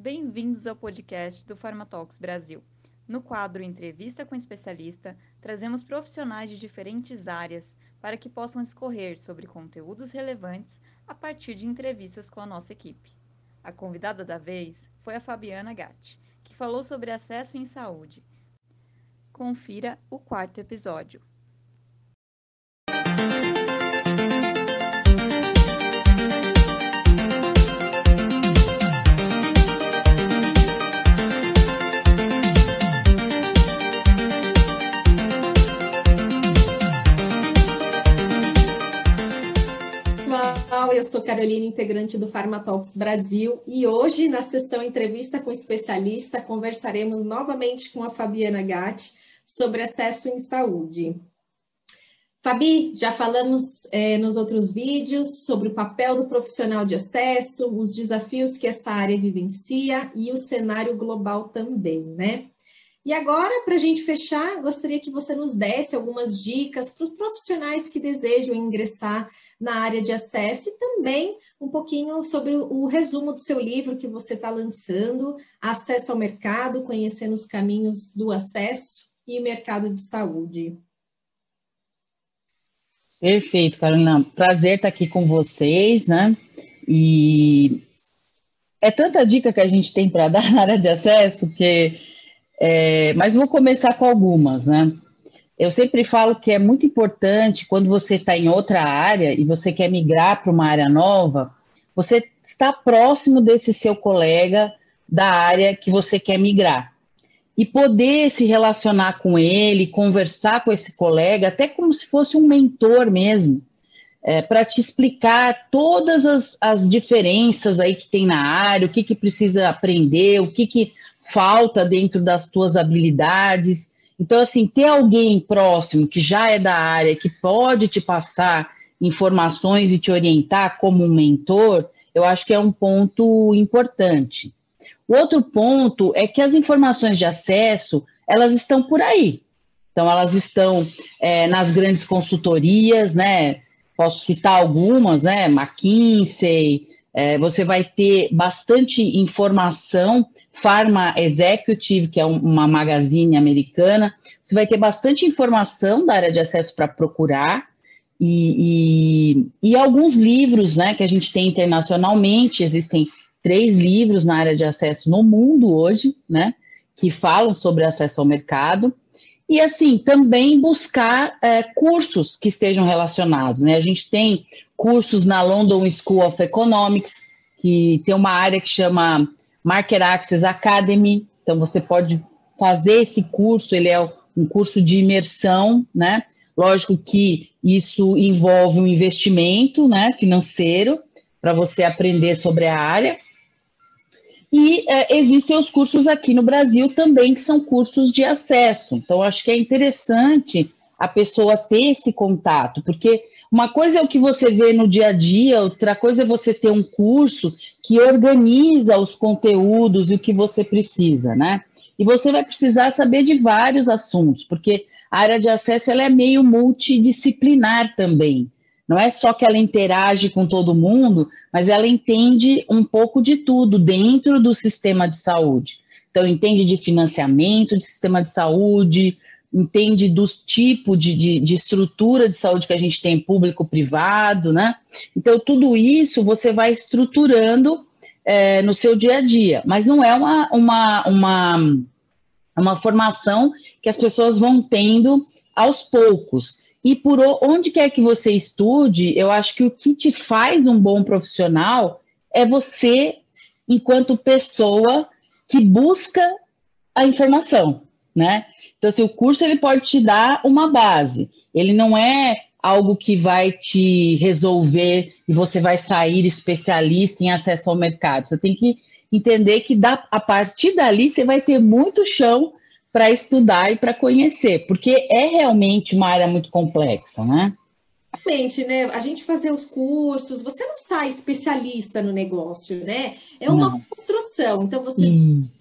Bem-vindos ao podcast do Pharmatalks Brasil. No quadro Entrevista com Especialista, trazemos profissionais de diferentes áreas para que possam discorrer sobre conteúdos relevantes a partir de entrevistas com a nossa equipe. A convidada da vez foi a Fabiana Gatti, que falou sobre acesso em saúde. Confira o quarto episódio. Carolina, integrante do Pharmatalks Brasil, e hoje, na sessão Entrevista com Especialista, conversaremos novamente com a Fabiana Gatti sobre acesso em saúde. Fabi, já falamos é, nos outros vídeos sobre o papel do profissional de acesso, os desafios que essa área vivencia e o cenário global também, né? E agora, para a gente fechar, gostaria que você nos desse algumas dicas para os profissionais que desejam ingressar na área de acesso e também um pouquinho sobre o resumo do seu livro que você está lançando, Acesso ao Mercado, Conhecendo os Caminhos do Acesso e o Mercado de Saúde. Perfeito, Carolina. Prazer estar aqui com vocês, né? E é tanta dica que a gente tem para dar na área de acesso que é, mas vou começar com algumas, né? Eu sempre falo que é muito importante quando você está em outra área e você quer migrar para uma área nova, você está próximo desse seu colega da área que você quer migrar. E poder se relacionar com ele, conversar com esse colega, até como se fosse um mentor mesmo, é, para te explicar todas as, as diferenças aí que tem na área, o que, que precisa aprender, o que, que falta dentro das tuas habilidades. Então, assim, ter alguém próximo que já é da área, que pode te passar informações e te orientar como um mentor, eu acho que é um ponto importante. O outro ponto é que as informações de acesso, elas estão por aí. Então, elas estão é, nas grandes consultorias, né? Posso citar algumas, né? McKinsey, é, você vai ter bastante informação Pharma Executive, que é uma magazine americana. Você vai ter bastante informação da área de acesso para procurar. E, e, e, alguns livros né, que a gente tem internacionalmente, existem três livros na área de acesso no mundo hoje, né, que falam sobre acesso ao mercado. E assim, também buscar é, cursos que estejam relacionados. Né? A gente tem cursos na London School of Economics, que tem uma área que chama Market Access Academy. Então, você pode fazer esse curso, ele é um curso de imersão, né? Lógico que isso envolve um investimento né, financeiro para você aprender sobre a área. E é, existem os cursos aqui no Brasil também, que são cursos de acesso. Então, acho que é interessante a pessoa ter esse contato, porque uma coisa é o que você vê no dia a dia, outra coisa é você ter um curso que organiza os conteúdos e o que você precisa, né? E você vai precisar saber de vários assuntos, porque a área de acesso ela é meio multidisciplinar também. Não é só que ela interage com todo mundo, mas ela entende um pouco de tudo dentro do sistema de saúde. Então, entende de financiamento de sistema de saúde, entende dos tipos de, de, de, estrutura de saúde que a gente tem, público-privado, né? Então, tudo isso você vai estruturando é, no seu dia a dia, mas não é uma, uma, uma, uma formação que as pessoas vão tendo aos poucos. E por onde quer que você estude, eu acho que o que te faz um bom profissional é você, enquanto pessoa que busca a informação, né? Então, assim, o curso ele pode te dar uma base. Ele não é algo que vai te resolver e você vai sair especialista em acesso ao mercado. Você tem que entender que da, a partir dali você vai ter muito chão para estudar e para conhecer, porque é realmente uma área muito complexa, né? Realmente, né? A gente fazer os cursos, você não sai especialista no negócio, né? É uma não. construção. Então você,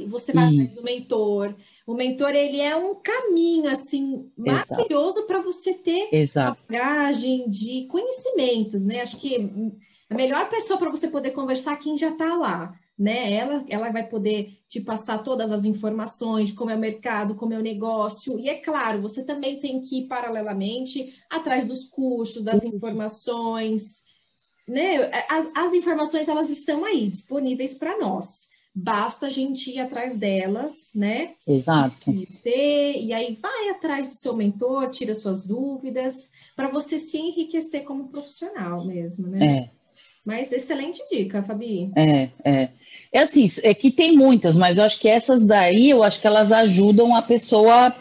você vai atrás do mentor, o mentor ele é um caminho assim maravilhoso para você ter Exato. uma bagagem de conhecimentos, né? Acho que a melhor pessoa para você poder conversar é quem já está lá, né? Ela, ela vai poder te passar todas as informações de como é o mercado, como é o negócio. E é claro, você também tem que ir paralelamente atrás dos custos, das informações, né? As, as informações elas estão aí disponíveis para nós. Basta a gente ir atrás delas, né? Exato. E, e aí vai atrás do seu mentor, tira suas dúvidas, para você se enriquecer como profissional mesmo, né? É. Mas excelente dica, Fabi. É, é. É assim, é que tem muitas, mas eu acho que essas daí, eu acho que elas ajudam a pessoa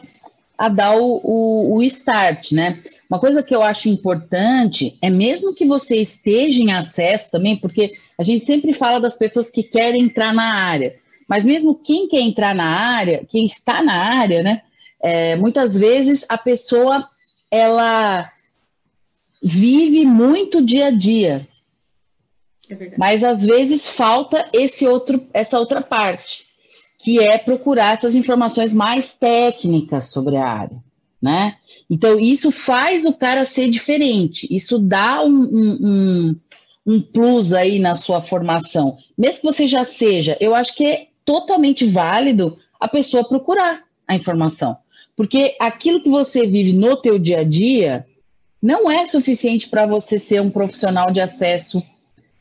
a dar o, o, o start, né? Uma coisa que eu acho importante é mesmo que você esteja em acesso também, porque a gente sempre fala das pessoas que querem entrar na área, mas mesmo quem quer entrar na área, quem está na área, né? É, muitas vezes a pessoa ela vive muito dia a dia, é mas às vezes falta esse outro, essa outra parte, que é procurar essas informações mais técnicas sobre a área, né? Então, isso faz o cara ser diferente, isso dá um, um, um, um plus aí na sua formação. Mesmo que você já seja, eu acho que é totalmente válido a pessoa procurar a informação. Porque aquilo que você vive no teu dia a dia não é suficiente para você ser um profissional de acesso,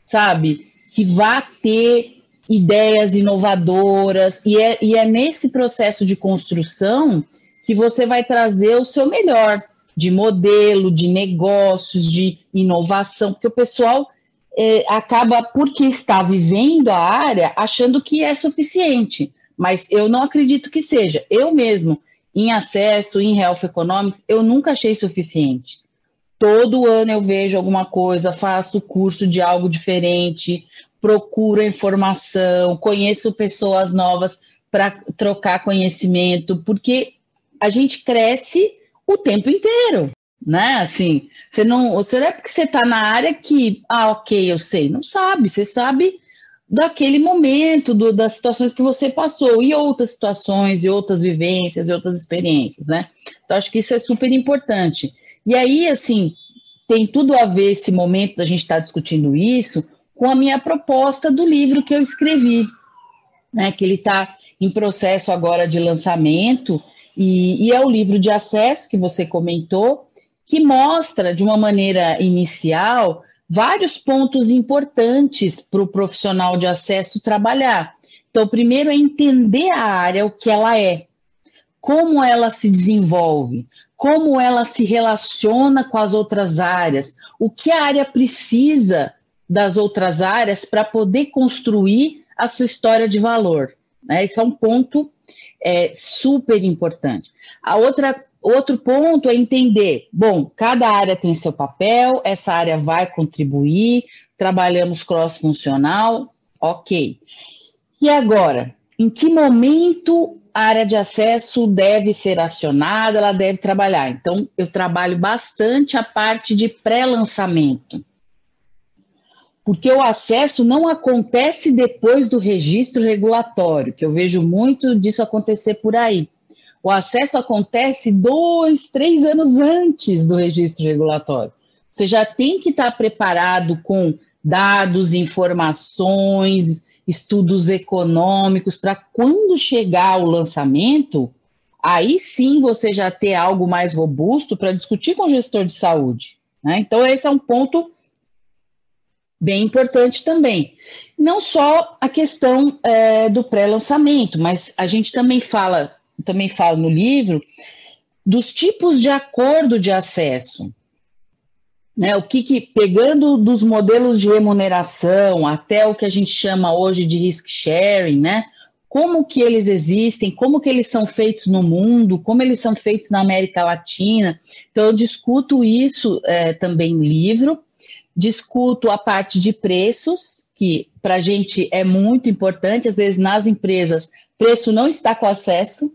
sabe? Que vá ter ideias inovadoras, e é, e é nesse processo de construção que você vai trazer o seu melhor de modelo, de negócios, de inovação, porque o pessoal é, acaba, porque está vivendo a área, achando que é suficiente. Mas eu não acredito que seja. Eu mesmo, em acesso, em Health Economics, eu nunca achei suficiente. Todo ano eu vejo alguma coisa, faço curso de algo diferente, procuro informação, conheço pessoas novas para trocar conhecimento, porque a gente cresce o tempo inteiro, né? Assim, você não, você não é porque você está na área que, ah, ok, eu sei, não sabe, você sabe daquele momento, do, das situações que você passou, e outras situações, e outras vivências, e outras experiências, né? Então, acho que isso é super importante. E aí, assim, tem tudo a ver esse momento da gente estar tá discutindo isso com a minha proposta do livro que eu escrevi, né? Que ele está em processo agora de lançamento, e, e é o livro de acesso que você comentou, que mostra de uma maneira inicial vários pontos importantes para o profissional de acesso trabalhar. Então, primeiro é entender a área, o que ela é, como ela se desenvolve, como ela se relaciona com as outras áreas, o que a área precisa das outras áreas para poder construir a sua história de valor. Né? Esse é um ponto é super importante. A outra outro ponto é entender, bom, cada área tem seu papel, essa área vai contribuir, trabalhamos cross-funcional, ok. E agora, em que momento a área de acesso deve ser acionada, ela deve trabalhar? Então, eu trabalho bastante a parte de pré-lançamento porque o acesso não acontece depois do registro regulatório, que eu vejo muito disso acontecer por aí. O acesso acontece dois, três anos antes do registro regulatório. Você já tem que estar preparado com dados, informações, estudos econômicos, para quando chegar o lançamento, aí sim você já ter algo mais robusto para discutir com o gestor de saúde. Né? Então, esse é um ponto bem importante também. Não só a questão é, do pré-lançamento, mas a gente também fala, também fala no livro dos tipos de acordo de acesso. Né, o que, que pegando dos modelos de remuneração até o que a gente chama hoje de risk sharing, né? Como que eles existem, como que eles são feitos no mundo, como eles são feitos na América Latina. Então eu discuto isso é, também no livro discuto a parte de preços, que para a gente é muito importante, às vezes nas empresas, preço não está com acesso,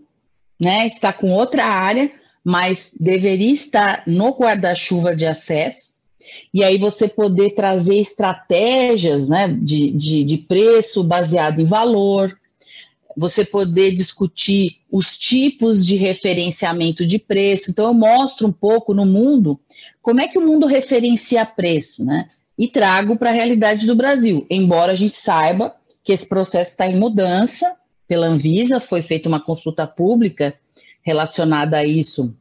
né? Está com outra área, mas deveria estar no guarda-chuva de acesso. E aí você poder trazer estratégias né, de, de, de preço baseado em valor, você poder discutir os tipos de referenciamento de preço. Então, eu mostro um pouco no mundo como é que o mundo referencia preço, né? E trago para a realidade do Brasil, embora a gente saiba que esse processo está em mudança pela Anvisa, foi feita uma consulta pública relacionada a isso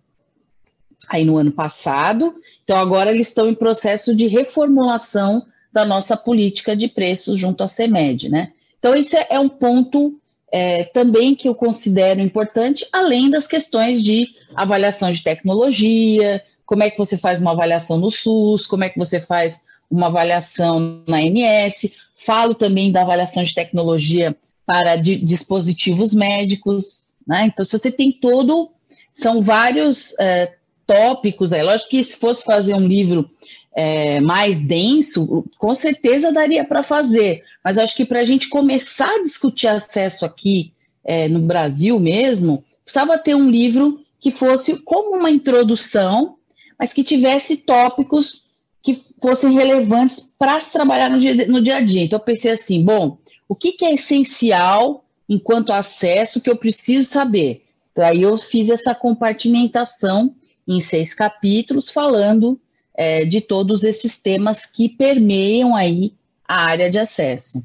aí no ano passado. Então, agora eles estão em processo de reformulação da nossa política de preços junto à CEMED, né? Então, isso é, é um ponto é, também que eu considero importante, além das questões de avaliação de tecnologia, como é que você faz uma avaliação no SUS, como é que você faz uma avaliação na ANS. Falo também da avaliação de tecnologia para dispositivos médicos, né? Então, se você tem todo, são vários é, tópicos aí. Lógico que se fosse fazer um livro é, mais denso, com certeza daria para fazer. Mas acho que para a gente começar a discutir acesso aqui é, no Brasil mesmo, precisava ter um livro que fosse como uma introdução, mas que tivesse tópicos que fossem relevantes para se trabalhar no dia, no dia a dia. Então, eu pensei assim: bom, o que, que é essencial enquanto acesso que eu preciso saber? Então, aí eu fiz essa compartimentação em seis capítulos, falando é, de todos esses temas que permeiam aí a área de acesso.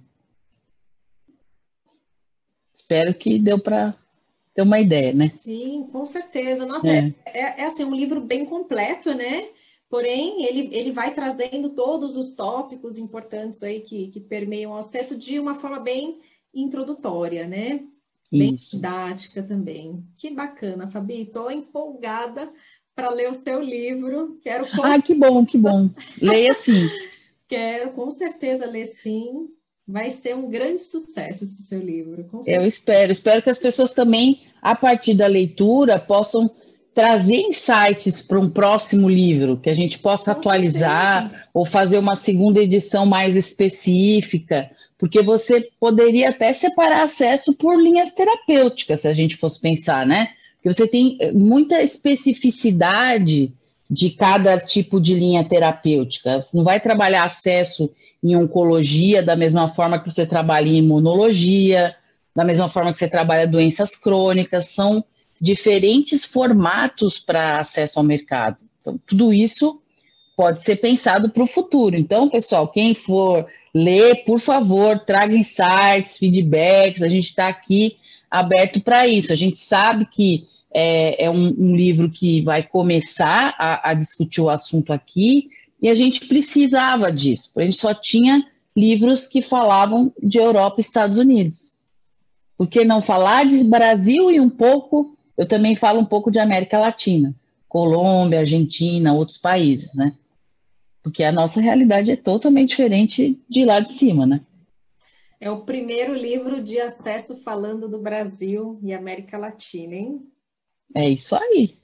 Espero que deu para ter uma ideia, né? Sim, com certeza. Nossa, é. É, é, é assim, um livro bem completo, né? Porém, ele, ele vai trazendo todos os tópicos importantes aí que, que permeiam o acesso de uma forma bem introdutória, né? Bem Isso. didática também. Que bacana, Fabi. Estou empolgada para ler o seu livro. Quero Ah, que bom, que bom. Leia sim. Quero com certeza ler sim. Vai ser um grande sucesso esse seu livro. Eu espero. Espero que as pessoas também, a partir da leitura, possam trazer insights para um próximo livro, que a gente possa Com atualizar certeza. ou fazer uma segunda edição mais específica, porque você poderia até separar acesso por linhas terapêuticas, se a gente fosse pensar, né? Porque você tem eh, muita especificidade de cada tipo de linha terapêutica. Você não vai trabalhar acesso em oncologia da mesma forma que você trabalha em imunologia, da mesma forma que você trabalha doenças crônicas, são diferentes formatos para acesso ao mercado. Então, tudo isso pode ser pensado para o futuro. Então, pessoal, quem for ler, por favor, traga insights, feedbacks. A gente está aqui aberto para isso. A gente sabe que é, é um, um, livro que vai começar a, a, discutir o assunto aqui e a gente precisava disso. A gente só tinha livros que falavam de Europa e Estados Unidos. Por que não falar de Brasil e um pouco eu também falo um pouco de América Latina, Colômbia, Argentina, outros países, né? Porque a nossa realidade é totalmente diferente de lá de cima, né? É o primeiro livro de acesso falando do Brasil e América Latina, hein? É isso aí.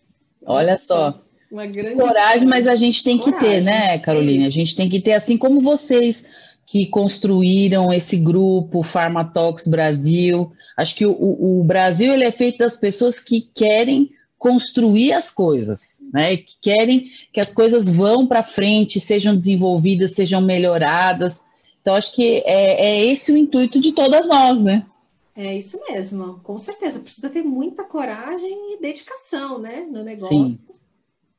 Olha só. Uma grande coragem, mas a gente tem coragem. que ter, né, Carolina? É a gente tem que ter, assim como vocês que construíram esse grupo Farmatox Brasil, Acho que o, o Brasil ele é feito das pessoas que querem construir as coisas, né? Que querem que as coisas vão para frente, sejam desenvolvidas, sejam melhoradas. Então, acho que é, é esse o intuito de todas nós, né? É isso mesmo, com certeza. Precisa ter muita coragem e dedicação, né, no negócio,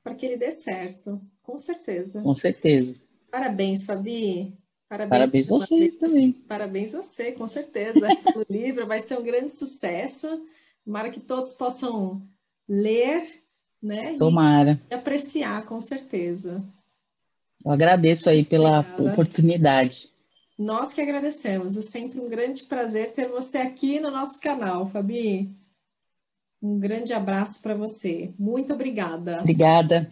para que ele dê certo. Com certeza. Com certeza. Parabéns, Fabi. Parabéns, Parabéns vocês também. Parabéns você, com certeza, pelo livro. Vai ser um grande sucesso. Tomara que todos possam ler, né? Tomara. E apreciar, com certeza. Eu agradeço aí pela Obrigada. oportunidade. Nós que agradecemos. É sempre um grande prazer ter você aqui no nosso canal, Fabi. Um grande abraço para você. Muito obrigada. Obrigada.